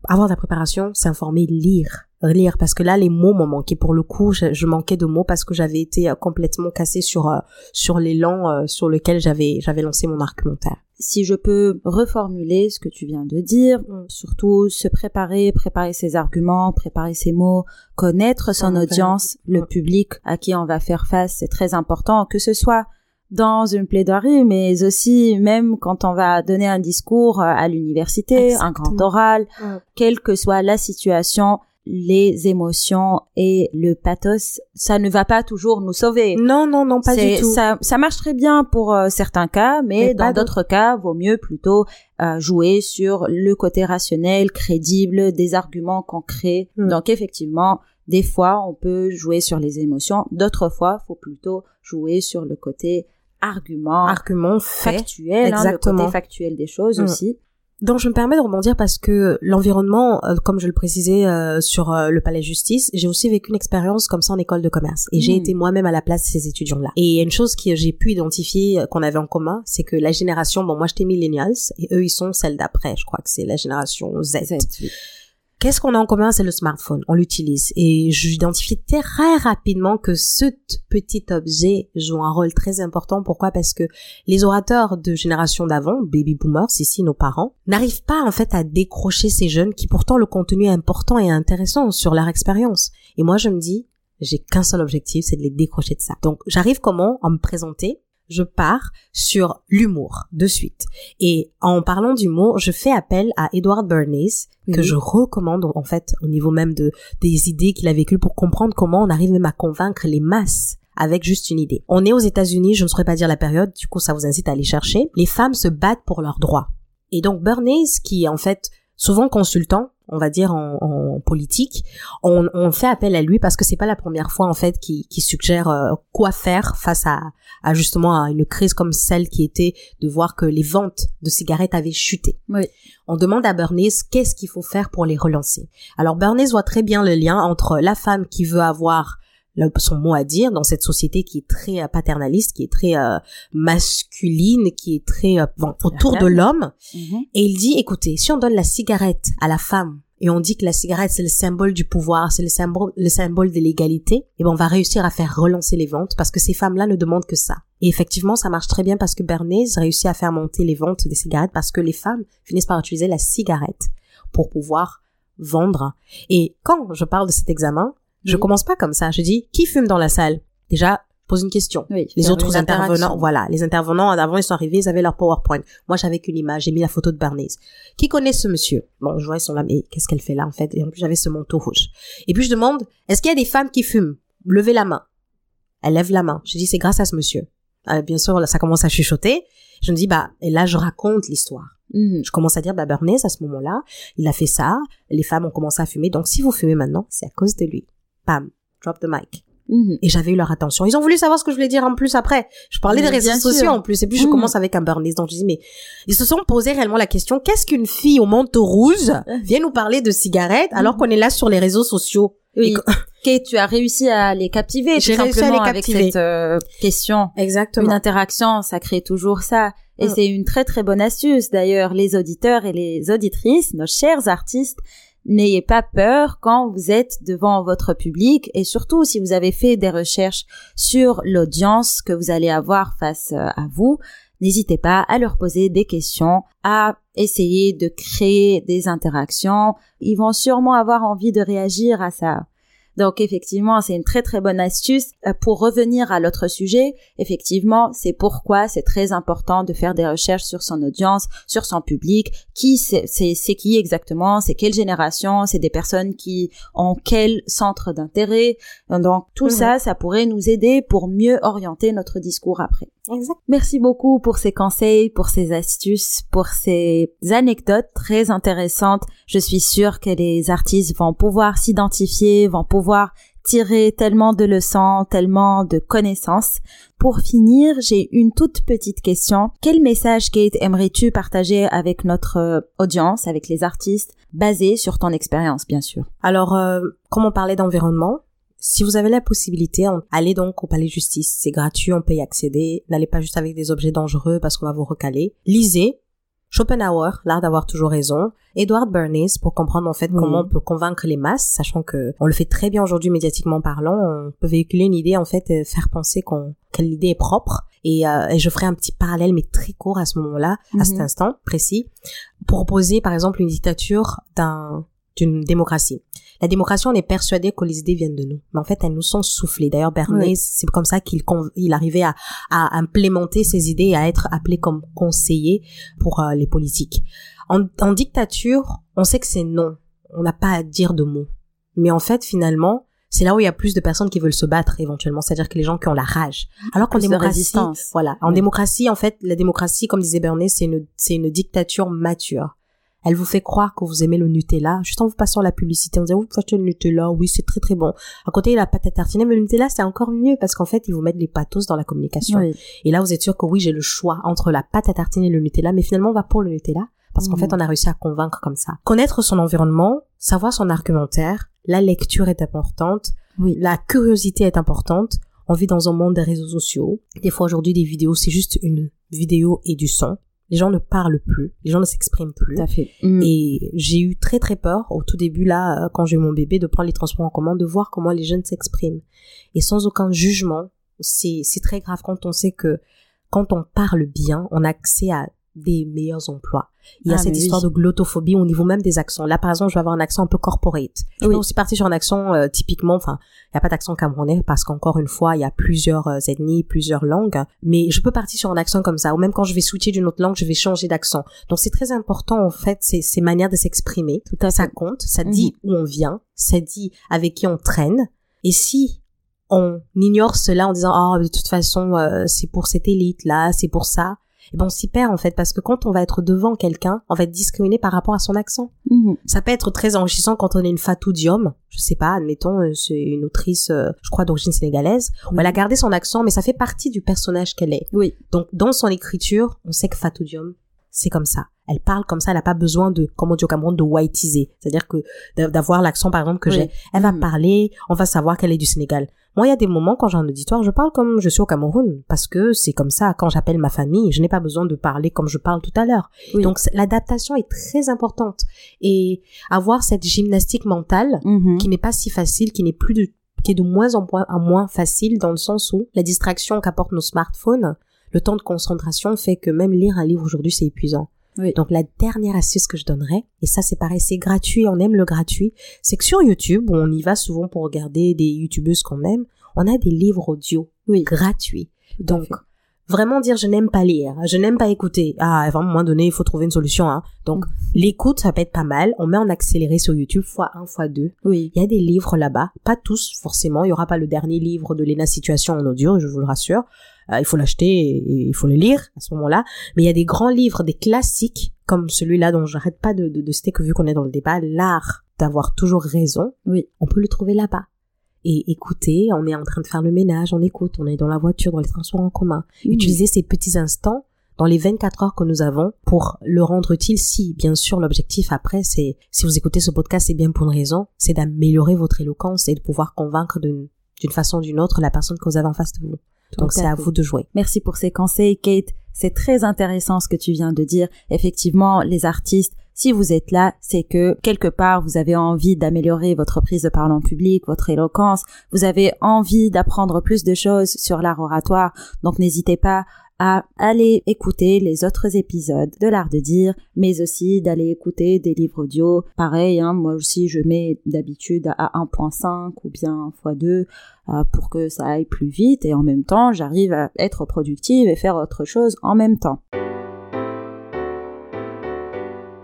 avoir de la préparation, s'informer, lire. Lire, parce que là, les mots m'ont manqué. Pour le coup, je, je manquais de mots parce que j'avais été euh, complètement cassée sur, euh, sur l'élan euh, sur lequel j'avais, j'avais lancé mon argumentaire. si je peux reformuler ce que tu viens de dire, surtout se préparer, préparer ses arguments, préparer ses mots, connaître son Ouais. audience, le Ouais. public à qui on va faire face, c'est très important, que ce soit dans une plaidoirie, mais aussi même quand on va donner un discours à l'université, un grand oral, quelle que soit la situation, les émotions et le pathos, ça ne va pas toujours nous sauver. Non, non, non, pas du tout. Ça, ça marche très bien pour euh, certains cas, mais, dans d'autres cas, vaut mieux plutôt euh, jouer sur le côté rationnel, crédible, des arguments concrets. Hmm. Donc effectivement, des fois, on peut jouer sur les émotions. D'autres fois, faut plutôt jouer sur le côté argument, argument factuel, hein, le côté factuel des choses hmm. aussi. Donc je me permets de rebondir parce que l'environnement, euh, comme je le précisais euh, sur euh, le palais de justice, j'ai aussi vécu une expérience comme ça en école de commerce et j'ai hmm. été moi-même à la place de ces étudiants-là. Et une chose que j'ai pu identifier qu'on avait en commun, c'est que la génération, bon moi j'étais millennials et eux ils sont celle d'après, je crois que c'est la génération Z. Z Qu'est-ce qu'on a en commun? C'est le smartphone. On l'utilise. Et j'identifie très rapidement que ce petit objet joue un rôle très important. Pourquoi? Parce que les orateurs de génération d'avant, baby boomers, ici nos parents, n'arrivent pas en fait à décrocher ces jeunes qui pourtant le contenu est important et intéressant sur leur expérience. Et moi je me dis, j'ai qu'un seul objectif, c'est de les décrocher de ça. Donc j'arrive comment? En me présenter, je pars sur l'humour de suite. Et en parlant d'humour, je fais appel à Edward Bernays, que je recommande en fait au niveau même de des idées qu'il a vécues pour comprendre comment on arrive même à convaincre les masses avec juste une idée. On est aux États-Unis, je ne saurais pas dire la période, du coup ça vous incite à aller chercher. Les femmes se battent pour leurs droits. Et donc Bernays, qui est en fait souvent consultant, on va dire en, en politique, on, on, fait appel à lui parce que c'est pas la première fois en fait qui, qui suggère euh, quoi faire face à, à, justement à une crise comme celle qui était de voir que les ventes de cigarettes avaient chuté. Oui. On demande à Bernays qu'est-ce qu'il faut faire pour les relancer. Alors Bernays voit très bien le lien entre la femme qui veut avoir son mot à dire dans cette société qui est très euh, paternaliste, qui est très euh, masculine, qui est très euh, autour de l'homme. Mhm. Et il dit, écoutez, si on donne la cigarette à la femme et on dit que la cigarette c'est le symbole du pouvoir, c'est le symbole, le symbole de l'égalité, et eh ben on va réussir à faire relancer les ventes parce que ces femmes-là ne demandent que ça. Et effectivement, ça marche très bien parce que Bernays réussit à faire monter les ventes des cigarettes parce que les femmes finissent par utiliser la cigarette pour pouvoir vendre. Et quand je parle de cet examen, je commence pas comme ça. Je dis, qui fume dans la salle? Déjà, pose une question. les autres intervenants, voilà, les intervenants avant ils sont arrivés, ils avaient leur PowerPoint. Moi, j'avais qu'une image, j'ai mis la photo de Bernays. Qui connaît ce monsieur? Bon, je vois ils sont là, mais qu'est-ce qu'elle fait là en fait? Et en plus, j'avais ce manteau rouge. Et puis je demande, est-ce qu'il y a des femmes qui fument? Levez la main. Elle lève la main. Je dis, c'est grâce à ce monsieur. Euh, bien sûr, là, ça commence à chuchoter. Je me dis, bah, et là, je raconte l'histoire. Mhm. Je commence à dire, bah, Bernays, à ce moment-là, il a fait ça. Les femmes ont commencé à fumer. Donc, si vous fumez maintenant, c'est à cause de lui pam, drop the mic. Mhm. Et j'avais eu leur attention. Ils ont voulu savoir ce que je voulais dire en plus après. Je parlais des réseaux sociaux en plus. Et puis je mhm. commence avec un Bernice. Donc je dis, mais ils se sont posé réellement la question, qu'est-ce qu'une fille au manteau rouge vient nous parler de cigarettes alors mhm. qu'on est là sur les réseaux sociaux? Oui. que tu as réussi à les captiver. J'ai réussi à les captiver. Avec cette euh, question. Exactement. Une interaction, ça crée toujours ça. Et mm. c'est une très très bonne astuce. D'ailleurs, les auditeurs et les auditrices, nos chers artistes, N'ayez pas peur quand vous êtes devant votre public et surtout si vous avez fait des recherches sur l'audience que vous allez avoir face euh, à vous, n'hésitez pas à leur poser des questions, à essayer de créer des interactions. Ils vont sûrement avoir envie de réagir à ça. Donc effectivement, c'est une très très bonne astuce. Euh, pour revenir à l'autre sujet, effectivement, c'est pourquoi c'est très important de faire des recherches sur son audience, sur son public, qui c'est qui exactement, c'est quelle génération, c'est des personnes qui ont quel centre d'intérêt? Donc tout mhm. ça, ça pourrait nous aider pour mieux orienter notre discours après. Exact. Merci beaucoup pour ces conseils, pour ces astuces, pour ces anecdotes très intéressantes. Je suis sûre que les artistes vont pouvoir s'identifier, vont pouvoir tirer tellement de leçons, tellement de connaissances. Pour finir, j'ai une toute petite question. Quel message, Kate, aimerais-tu partager avec notre euh, audience, avec les artistes, basé sur ton expérience, bien sûr? Alors, euh, comme on parlait d'environnement, si vous avez la possibilité, allez donc au palais de justice. C'est gratuit, on peut y accéder. N'allez pas juste avec des objets dangereux parce qu'on va vous recaler. Lisez. Schopenhauer, l'art d'avoir toujours raison. Edward Bernays pour comprendre en fait comment on peut convaincre les masses, sachant que on le fait très bien aujourd'hui médiatiquement parlant. On peut véhiculer une idée en fait, faire penser qu'on que l'idée est propre. Et, euh, et, je ferai un petit parallèle mais très court à ce moment-là, à cet mhm. instant précis, pour opposer par exemple une dictature d'un d'une démocratie. La démocratie, on est persuadé que les idées viennent de nous, mais en fait, elles nous sont soufflées. D'ailleurs, Bernays, c'est comme ça qu'il il arrivait à, à implémenter ses idées, à être appelé comme conseiller pour euh, les politiques. En, en dictature, on sait que c'est non. On n'a pas à dire de mots. Mais en fait, finalement, c'est là où il y a plus de personnes qui veulent se battre éventuellement, c'est-à-dire que les gens qui ont la rage. Alors qu'en démocratie, voilà, en démocratie, en fait, la démocratie, comme disait Bernet, c'est une, c'est une dictature mature. Elle vous fait croire que vous aimez le Nutella, juste en vous passant la publicité, on dit, vous achetez le Nutella, oui, c'est très très bon. À côté, la pâte à tartiner, mais le Nutella, c'est encore mieux parce qu'en fait, ils vous mettent les pathos dans la communication. Et là, vous êtes sûr que oui, j'ai le choix entre la pâte à tartiner et le Nutella, mais finalement, on va pour le Nutella parce qu'en mmh. fait, on a réussi à convaincre comme ça. Connaître son environnement, savoir son argumentaire, la lecture est importante, oui. la curiosité est importante. On vit dans un monde des réseaux sociaux. Des fois aujourd'hui, des vidéos, c'est juste une vidéo et du son. Les gens ne parlent plus, les gens ne s'expriment plus. Tout à fait. Mm. Et j'ai eu très très peur au tout début là, euh, quand j'ai eu mon bébé, de prendre les transports en commun, de voir comment les jeunes s'expriment. Et sans aucun jugement, c'est c'est très grave quand on sait que quand on parle bien, on a accès à des meilleurs emplois. Il y a ah, cette histoire de glottophobie au niveau même des accents. Là, par exemple, je vais avoir un accent un peu corporate. Je oui. peux aussi partir sur un accent euh, typiquement, enfin, il n'y a pas d'accent camerounais parce qu'encore une fois, il y a plusieurs euh, ethnies, plusieurs langues. Mais je peux partir sur un accent comme ça. Ou même quand je vais switcher d'une autre langue, je vais changer d'accent. Donc c'est très important en fait, ces, ces manières de s'exprimer. Tout à ça compte. Ça mhm. dit où on vient. Ça dit avec qui on traîne. Et si on ignore cela en disant oh de toute façon euh, c'est pour cette élite là, c'est pour ça et ben on s'y perd en fait parce que quand on va être devant quelqu'un, on va être discriminé par rapport à son accent. Mhm. Ça peut être très enrichissant quand on est une Fatou Diom, je sais pas, admettons euh, c'est une autrice, euh, je crois d'origine sénégalaise. elle a gardé son accent, mais ça fait partie du personnage qu'elle est. Oui. Donc dans son écriture, on sait que Fatou Diom, c'est comme ça. Elle parle comme ça, elle n'a pas besoin de, comme on dit au Cameroun, de whiteiser. C'est-à-dire que d'avoir l'accent, par exemple, que j'ai. Elle va mhm. parler, on va savoir qu'elle est du Sénégal. Moi, il y a des moments quand j'ai un auditoire, je parle comme je suis au Cameroun, parce que c'est comme ça. Quand j'appelle ma famille, je n'ai pas besoin de parler comme je parle tout à l'heure. Donc, l'adaptation est très importante. Et avoir cette gymnastique mentale, mm-hmm. qui n'est pas si facile, qui n'est plus de, qui est de moins en moins, en moins facile dans le sens où la distraction qu'apportent nos smartphones, le temps de concentration fait que même lire un livre aujourd'hui, c'est épuisant. Donc la dernière astuce que je donnerais, et ça c'est pareil, c'est gratuit, on aime le gratuit, c'est que sur YouTube, où on y va souvent pour regarder des youtubeuses qu'on aime, on a des livres audio oui. gratuits. Donc vraiment dire je n'aime pas lire, je n'aime pas écouter. Ah, à un moment donné, il faut trouver une solution. Hein. Donc mm. l'écoute, ça peut être pas mal. On met en accéléré sur YouTube fois un, fois deux. Oui. Il y a des livres là-bas, pas tous forcément. Il y aura pas le dernier livre de Lena Situation en audio, je vous le rassure. Euh, il faut l'acheter et, il faut le lire à ce moment-là. Mais il y a des grands livres, des classiques comme celui-là dont j'arrête pas de, de, de citer que vu qu'on est dans le débat, l'art d'avoir toujours raison. Oui. On peut le trouver là-bas et écouter, on est en train de faire le ménage, on écoute, on est dans la voiture, dans les transports en commun. Utiliser ces petits instants dans les 24 heures que nous avons pour le rendre utile si, bien sûr, l'objectif après, c'est, si vous écoutez ce podcast, c'est bien pour une raison, c'est d'améliorer votre éloquence et de pouvoir convaincre d'une, d'une façon ou d'une autre la personne que vous avez en face de vous. Donc c'est à vous de jouer. Merci pour ces conseils, Kate. C'est très intéressant ce que tu viens de dire. Effectivement, les artistes, si vous êtes là, c'est que quelque part vous avez envie d'améliorer votre prise de parole en public, votre éloquence, vous avez envie d'apprendre plus de choses sur l'art oratoire. Donc n'hésitez pas à aller écouter les autres épisodes de l'art de dire, mais aussi d'aller écouter des livres audio. Pareil, hein, moi aussi je mets d'habitude à 1.5 ou bien x2 euh, pour que ça aille plus vite et en même temps j'arrive à être productive et faire autre chose en même temps.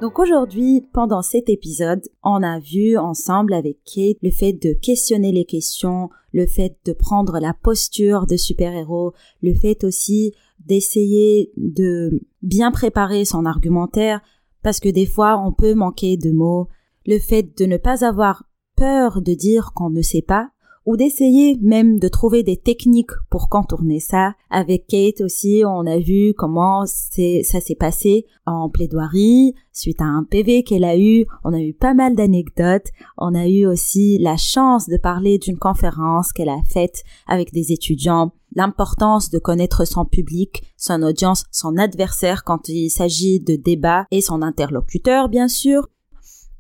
Donc aujourd'hui, pendant cet épisode, on a vu ensemble avec Kate le fait de questionner les questions, le fait de prendre la posture de super-héros, le fait aussi d'essayer de bien préparer son argumentaire, parce que des fois on peut manquer de mots, le fait de ne pas avoir peur de dire qu'on ne sait pas, ou d'essayer même de trouver des techniques pour contourner ça. Avec Kate aussi, on a vu comment ça s'est passé en plaidoirie, suite à un PV qu'elle a eu. On a eu pas mal d'anecdotes. On a eu aussi la chance de parler d'une conférence qu'elle a faite avec des étudiants. L'importance de connaître son public, son audience, son adversaire quand il s'agit de débats et son interlocuteur, bien sûr.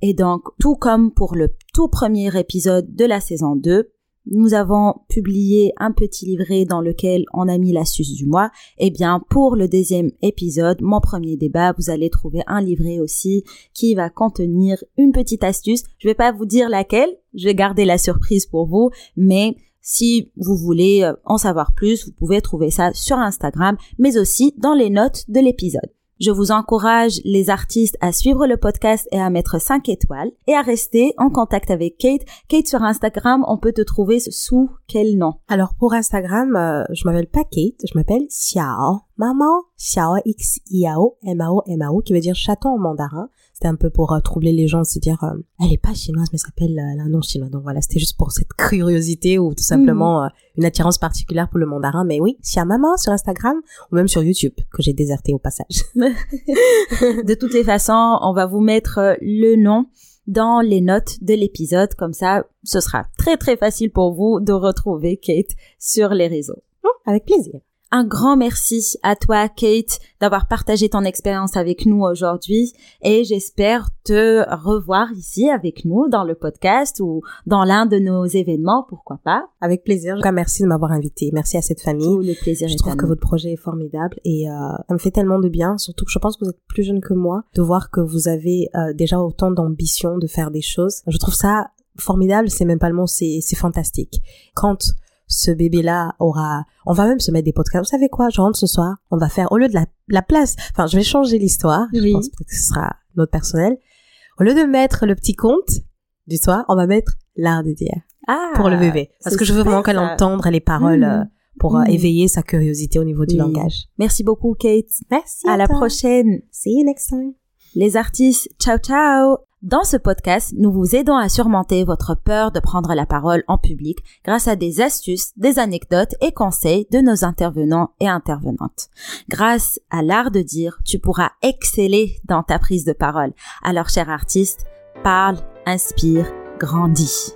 Et donc, tout comme pour le tout premier épisode de la saison 2, nous avons publié un petit livret dans lequel on a mis l'astuce du mois. Eh bien, pour le deuxième épisode, mon premier débat, vous allez trouver un livret aussi qui va contenir une petite astuce. Je vais pas vous dire laquelle, je vais garder la surprise pour vous, mais si vous voulez euh, en savoir plus, vous pouvez trouver ça sur Instagram, mais aussi dans les notes de l'épisode. Je vous encourage les artistes à suivre le podcast et à mettre 5 étoiles et à rester en contact avec Kate. Kate sur Instagram, on peut te trouver sous quel nom? Alors pour Instagram, euh, je m'appelle pas Kate, je m'appelle Xiao. Maman, Xiao X I A O M A O M A O qui veut dire chaton en mandarin. C'était un peu pour euh, troubler les gens, se dire euh, elle est pas chinoise mais s'appelle euh, un nom chinois. Donc voilà, c'était juste pour cette curiosité ou tout simplement mhm. une attirance particulière pour le mandarin. Mais oui, Xia Maman sur Instagram ou même sur YouTube que j'ai déserté au passage. de toutes les façons, on va vous mettre le nom dans les notes de l'épisode. Comme ça, ce sera très très facile pour vous de retrouver Kate sur les réseaux. Oh, avec plaisir. Un grand merci à toi, Kate, d'avoir partagé ton expérience avec nous aujourd'hui et j'espère te revoir ici avec nous dans le podcast ou dans l'un de nos événements, pourquoi pas. Avec plaisir. En merci de m'avoir invité. Merci à cette famille. le plaisir je trouve que votre projet est formidable et euh, ça me fait tellement de bien, surtout que je pense que vous êtes plus jeune que moi, de voir que vous avez euh, déjà autant d'ambition de faire des choses. Je trouve ça formidable, c'est même pas le mot, c'est fantastique. Quand ce bébé-là aura, on va même se mettre des podcasts. Vous savez quoi? Je rentre ce soir. On va faire, au lieu de la, la place, enfin, je vais changer l'histoire. Je pense que ce sera notre personnel. Au lieu de mettre le petit conte du soir, on va mettre l'art de dire. Ah, pour le bébé. Parce que je veux vraiment qu'elle entende les paroles hmm. euh, pour euh, hmm. éveiller sa curiosité au niveau du langage. Merci beaucoup, Kate. Merci. À, la prochaine. See you next time. Les artistes, ciao ciao. Dans ce podcast, nous vous aidons à surmonter votre peur de prendre la parole en public grâce à des astuces, des anecdotes et conseils de nos intervenants et intervenantes. Grâce à l'art de dire, tu pourras exceller dans ta prise de parole. Alors, cher artiste, parle, inspire, grandis.